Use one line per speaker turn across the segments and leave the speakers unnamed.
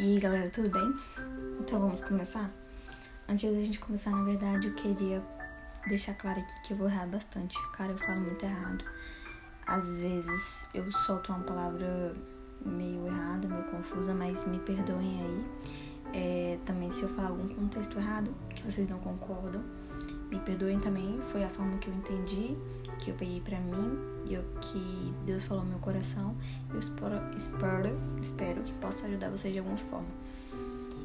E aí, galera, tudo bem? Então vamos começar? Antes da gente começar, na verdade, eu queria deixar claro aqui que eu vou errar bastante. Cara, eu falo muito errado. Às vezes eu solto uma palavra meio errada, meio confusa, mas me perdoem aí. É, também se eu falar algum contexto errado, que vocês não concordam, me perdoem também. Foi a forma que eu entendi, que eu peguei pra mim e eu, que Deus falou no meu coração. Eu espero, espero, espero que possa ajudar vocês de alguma forma.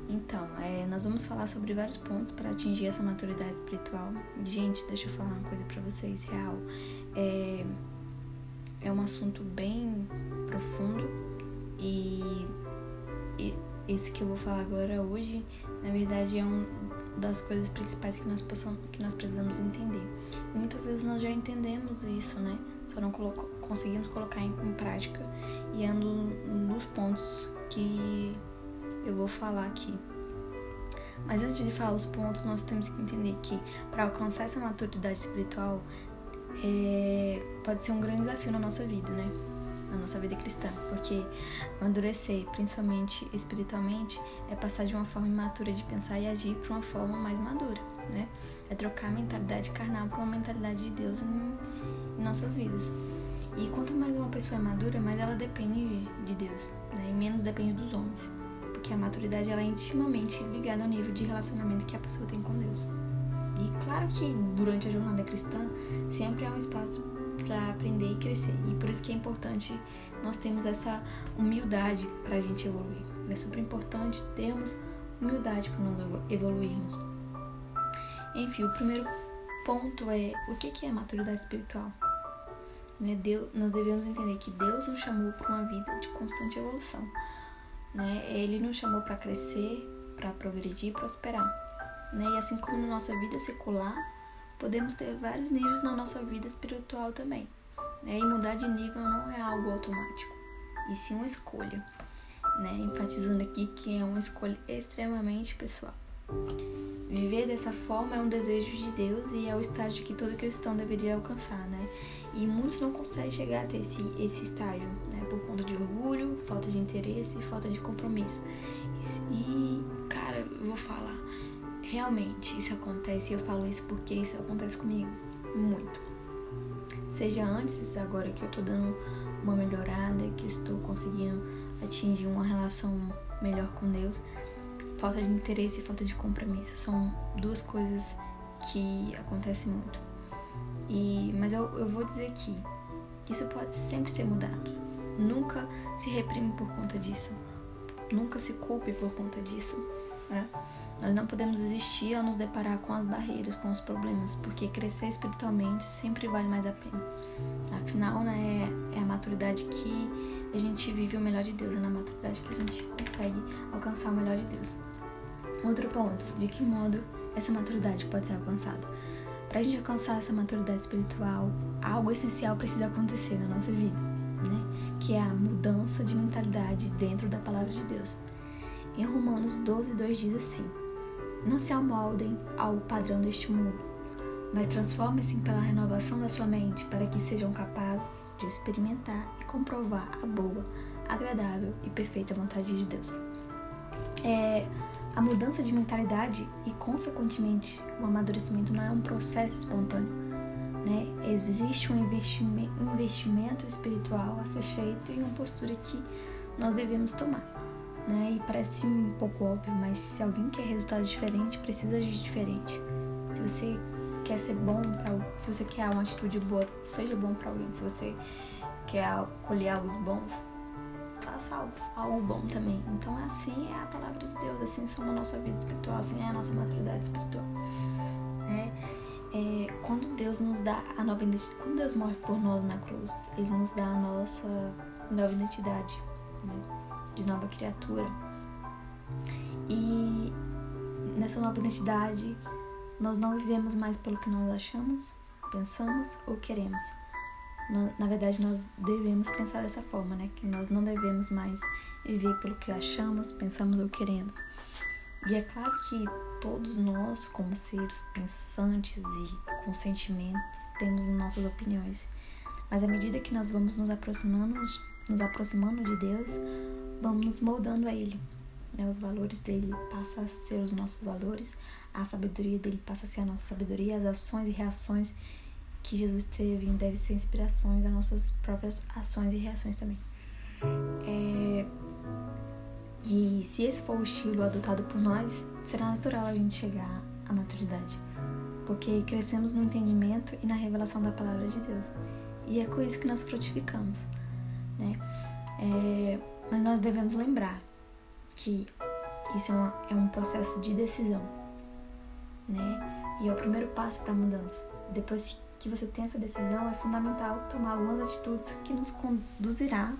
Então, é, nós vamos falar sobre vários pontos para atingir essa maturidade espiritual. Gente, deixa eu falar uma coisa para vocês, real. É, é um assunto bem profundo e, e isso que eu vou falar agora hoje, na verdade, é uma das coisas principais que nós, possamos, que nós precisamos entender. E muitas vezes nós já entendemos isso, né? Só não coloco, conseguimos colocar em, em prática e ando nos pontos que eu vou falar aqui. Mas antes de falar os pontos, nós temos que entender que para alcançar essa maturidade espiritual é, pode ser um grande desafio na nossa vida, né? Na nossa vida cristã, porque amadurecer, principalmente espiritualmente, é passar de uma forma imatura de pensar e agir para uma forma mais madura, né? É trocar a mentalidade carnal para uma mentalidade de Deus em, nossas vidas. E quanto mais uma pessoa é madura, mais ela depende de Deus, né? E menos depende dos homens porque a maturidade ela é intimamente ligada ao nível de relacionamento que a pessoa tem com Deus. E claro que durante a jornada cristã sempre há um espaço para aprender e crescer. E por isso que é importante nós termos essa humildade para a gente evoluir. É super importante termos humildade para nós evoluirmos. Enfim, o primeiro ponto é o que é maturidade espiritual? Né? Deus, nós devemos entender que Deus nos chamou para uma vida de constante evolução né? Ele nos chamou para crescer, para progredir e prosperar, né? E assim como na nossa vida secular, podemos ter vários níveis na nossa vida espiritual também, né? E mudar de nível não é algo automático, e sim uma escolha, né? Enfatizando aqui que é uma escolha extremamente pessoal. Viver dessa forma é um desejo de Deus e é o estágio que todo cristão deveria alcançar, né? E muitos não conseguem chegar até esse, esse estágio, né? Por conta de orgulho, falta de interesse e falta de compromisso. E, e, cara, eu vou falar, realmente isso acontece e eu falo isso porque isso acontece comigo muito. Seja antes, agora que eu tô dando uma melhorada, que estou conseguindo atingir uma relação melhor com Deus, falta de interesse e falta de compromisso são duas coisas que acontecem muito. E, mas eu, eu vou dizer que isso pode sempre ser mudado. Nunca se reprime por conta disso. Nunca se culpe por conta disso. Né? Nós não podemos existir ao nos deparar com as barreiras, com os problemas, porque crescer espiritualmente sempre vale mais a pena. Afinal, né, é a maturidade que a gente vive o melhor de Deus, é na maturidade que a gente consegue alcançar o melhor de Deus. Outro ponto, de que modo essa maturidade pode ser alcançada? Para a gente alcançar essa maturidade espiritual, algo essencial precisa acontecer na nossa vida, né? Que é a mudança de mentalidade dentro da palavra de Deus. Em Romanos 12, 2 diz assim: Não se amoldem ao padrão deste mundo, mas transformem-se pela renovação da sua mente para que sejam capazes de experimentar e comprovar a boa, agradável e perfeita vontade de Deus. É, a mudança de mentalidade e, consequentemente, o amadurecimento não é um processo espontâneo. Né? Existe um investimento, espiritual a ser feito e uma postura que nós devemos tomar. Né? E parece um pouco óbvio, mas se alguém quer resultados diferentes, precisa agir diferente. Se você quer ser bom para se você quer uma atitude boa, seja bom para alguém. Se você quer colher algo bom, faça algo, algo bom também. Então, assim é a palavra de Deus, assim são a nossa vida espiritual, assim é a nossa maturidade espiritual. É, é, quando Deus nos dá a nova identidade, quando Deus morre por nós na cruz, Ele nos dá a nossa nova identidade, né? De nova criatura. E nessa nova identidade, nós não vivemos mais pelo que nós achamos, pensamos ou queremos na verdade, nós devemos pensar dessa forma, né? Que nós não devemos mais viver pelo que achamos, pensamos ou queremos. E é claro que todos nós, como seres pensantes e com sentimentos, temos nossas opiniões. Mas à medida que nós vamos nos aproximando, nos aproximando de Deus, vamos nos moldando a Ele. né? Os valores dele passam a ser os nossos valores, a sabedoria dele passa a ser a nossa sabedoria, as ações e reações que Jesus teve devem ser inspirações das nossas próprias ações e reações também. É... E se esse for o estilo adotado por nós, será natural a gente chegar à maturidade, porque crescemos no entendimento e na revelação da palavra de Deus. E é com isso que nós frutificamos, né? É... Mas nós devemos lembrar que isso é, uma, é um processo de decisão, né? E é o primeiro passo para a mudança. Depois que você tem essa decisão, é fundamental tomar algumas atitudes que nos conduzirá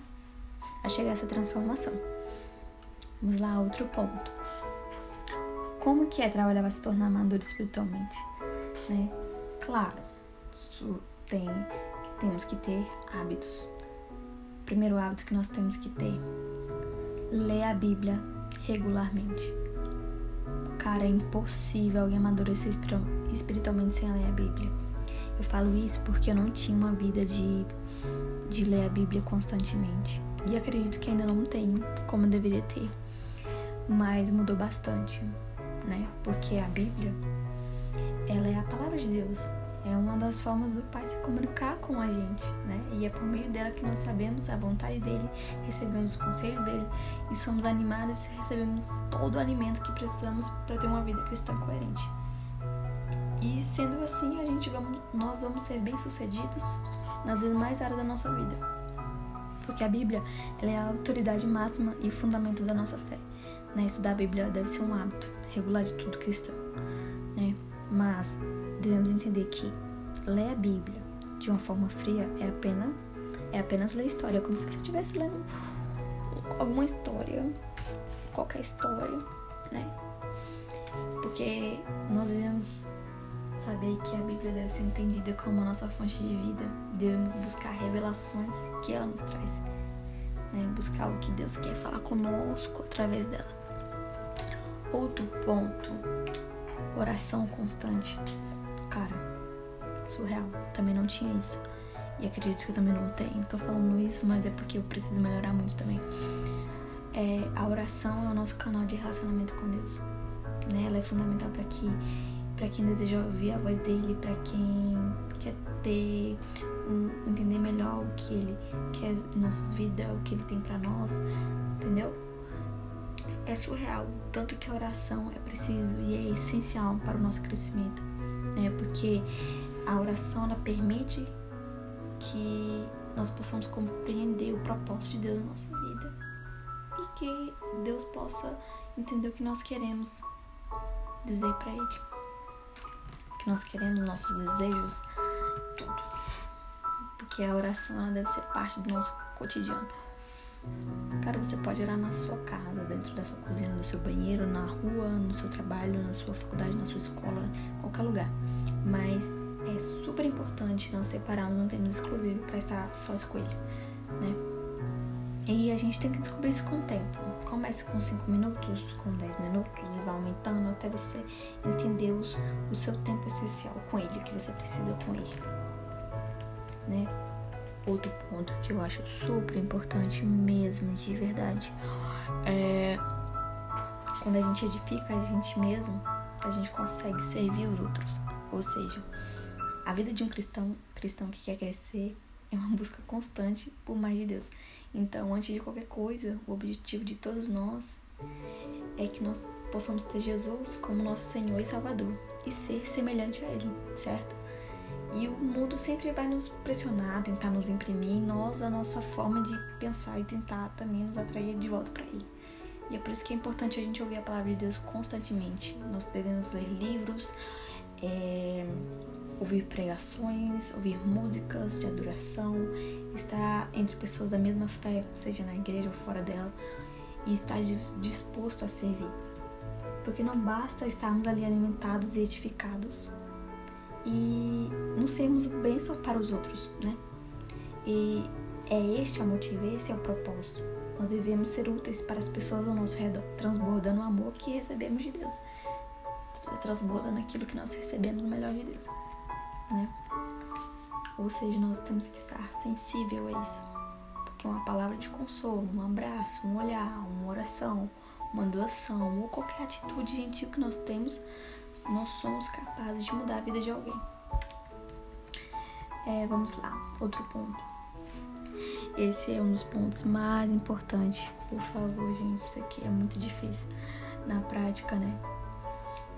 a chegar a essa transformação. Vamos lá, outro ponto. Como que é trabalhar para se tornar maduro espiritualmente? Né? Claro, tem, temos que ter hábitos. Primeiro hábito que nós temos que ter, ler a Bíblia regularmente. Cara, é impossível alguém amadurecer espiritualmente sem ler a Bíblia. Eu falo isso porque eu não tinha uma vida de, de ler a Bíblia constantemente. E acredito que ainda não tenho como deveria ter. Mas mudou bastante, né? Porque a Bíblia, ela é a palavra de Deus. É uma das formas do Pai se comunicar com a gente, né? E é por meio dela que nós sabemos a vontade dele, recebemos os conselhos dele e somos animados e recebemos todo o alimento que precisamos para ter uma vida cristã coerente. E sendo assim, a gente vamos, nós vamos ser bem-sucedidos nas demais áreas da nossa vida. Porque a Bíblia ela é a autoridade máxima e fundamento da nossa fé. Né? Estudar a Bíblia deve ser um hábito regular de tudo cristão. Né? Mas devemos entender que ler a Bíblia de uma forma fria é apenas, é apenas ler história, como se você estivesse lendo alguma história, qualquer história, né? Porque nós devemos saber que a Bíblia deve ser entendida como a nossa fonte de vida e devemos buscar revelações que ela nos traz. Né? Buscar o que Deus quer falar conosco através dela. Outro ponto, oração constante. Cara, surreal. Também não tinha isso. E acredito que eu também não tenho. Tô falando isso, mas é porque eu preciso melhorar muito também. É, a oração é o nosso canal de relacionamento com Deus. Né? Ela é fundamental para que para quem deseja ouvir a voz dele, para quem quer ter um, entender melhor o que ele quer em nossas vidas, o que ele tem para nós, entendeu? É surreal, tanto que a oração é preciso e é essencial para o nosso crescimento, né? Porque a oração ela permite que nós possamos compreender o propósito de Deus na nossa vida e que Deus possa entender o que nós queremos dizer para Ele que nós queremos, nossos desejos, tudo. Porque a oração ela deve ser parte do nosso cotidiano. Cara, você pode orar na sua casa, dentro da sua cozinha, no seu banheiro, na rua, no seu trabalho, na sua faculdade, na sua escola, qualquer lugar. Mas é super importante não separarmos um tempo exclusivo para estar sós com ele, né? E a gente tem que descobrir isso com o tempo. Comece com 5 minutos, com 10 minutos e vá aumentando até você entender os, o seu tempo essencial com ele, o que você precisa com ele. Né? Outro ponto que eu acho super importante mesmo, de verdade, é quando a gente edifica a gente mesmo, a gente consegue servir os outros. Ou seja, a vida de um cristão, cristão que quer crescer, é uma busca constante por mais de Deus. Então, antes de qualquer coisa, o objetivo de todos nós é que nós possamos ter Jesus como nosso Senhor e Salvador e ser semelhante a Ele, certo? E o mundo sempre vai nos pressionar, tentar nos imprimir nós a nossa forma de pensar e tentar também nos atrair de volta para Ele. E é por isso que é importante a gente ouvir a palavra de Deus constantemente. Nós devemos ler livros, é, ouvir pregações, ouvir músicas de adoração, estar entre pessoas da mesma fé, seja na igreja ou fora dela, e estar disposto a servir. Porque não basta estarmos ali alimentados e edificados e não sermos bênção para os outros, né? E é este o motivo, esse é o propósito. Nós devemos ser úteis para as pessoas ao nosso redor, transbordando o amor que recebemos de Deus, transbordando aquilo que nós recebemos no melhor de Deus né? Ou seja, nós temos que estar sensível a isso. Porque uma palavra de consolo, um abraço, um olhar, uma oração, uma doação ou qualquer atitude gentil que nós temos, nós somos capazes de mudar a vida de alguém. É, vamos lá, outro ponto. Esse é um dos pontos mais importantes. Por favor, gente, isso aqui é muito difícil na prática, né?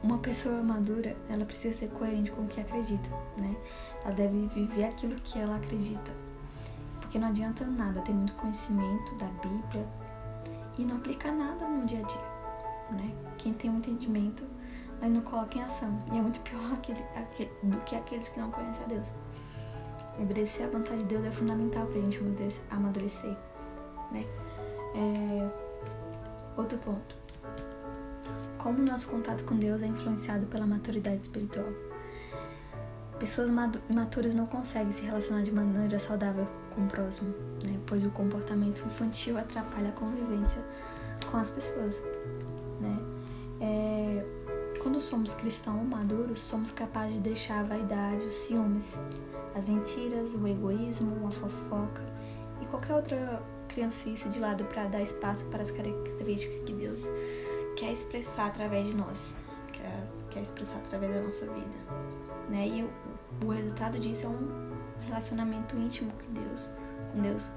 Uma pessoa madura, ela precisa ser coerente com o que acredita, né? Ela deve viver aquilo que ela acredita. Porque não adianta nada ter muito conhecimento da Bíblia e não aplicar nada no dia a dia, né? Quem tem um entendimento, mas não coloca em ação. E é muito pior aquele, aquele, do que aqueles que não conhecem a Deus. Obedecer à vontade de Deus é fundamental pra gente amadurecer, né? É... Outro ponto. Como nosso contato com Deus é influenciado pela maturidade espiritual. Pessoas maturas não conseguem se relacionar de maneira saudável com o próximo, né? pois o comportamento infantil atrapalha a convivência com as pessoas. Né? É... Quando somos cristãos maduros, somos capazes de deixar a vaidade, os ciúmes, as mentiras, o egoísmo, a fofoca e qualquer outra criancice de lado para dar espaço para as características que Deus quer expressar através de nós, quer, quer expressar através da nossa vida, né? E o, o resultado disso é um relacionamento íntimo com Deus, com Deus,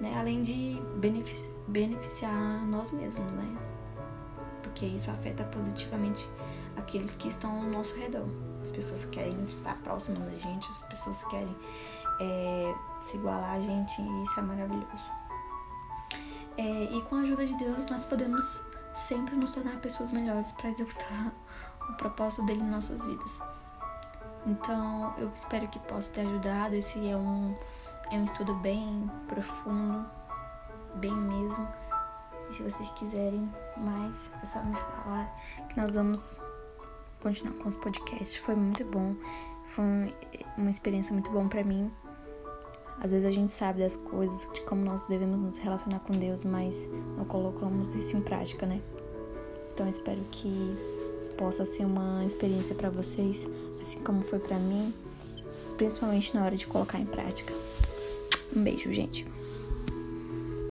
né? Além de benefici beneficiar nós mesmos, né? Porque isso afeta positivamente aqueles que estão ao nosso redor. As pessoas querem estar próximas da gente, as pessoas querem é, se igualar a gente e isso é maravilhoso. É, e com a ajuda de Deus, nós podemos sempre nos tornar pessoas melhores para executar o propósito dele em nossas vidas. Então, eu espero que possa ter ajudado. Esse é um, é um estudo bem profundo, bem mesmo. E se vocês quiserem mais, é só me falar que nós vamos continuar com os podcasts. Foi muito bom. Foi uma experiência muito bom para mim. Às vezes a gente sabe das coisas, de como nós devemos nos relacionar com Deus, mas não colocamos isso em prática, né? Então espero que possa ser uma experiência para vocês, assim como foi para mim, principalmente na hora de colocar em prática. Um beijo, gente.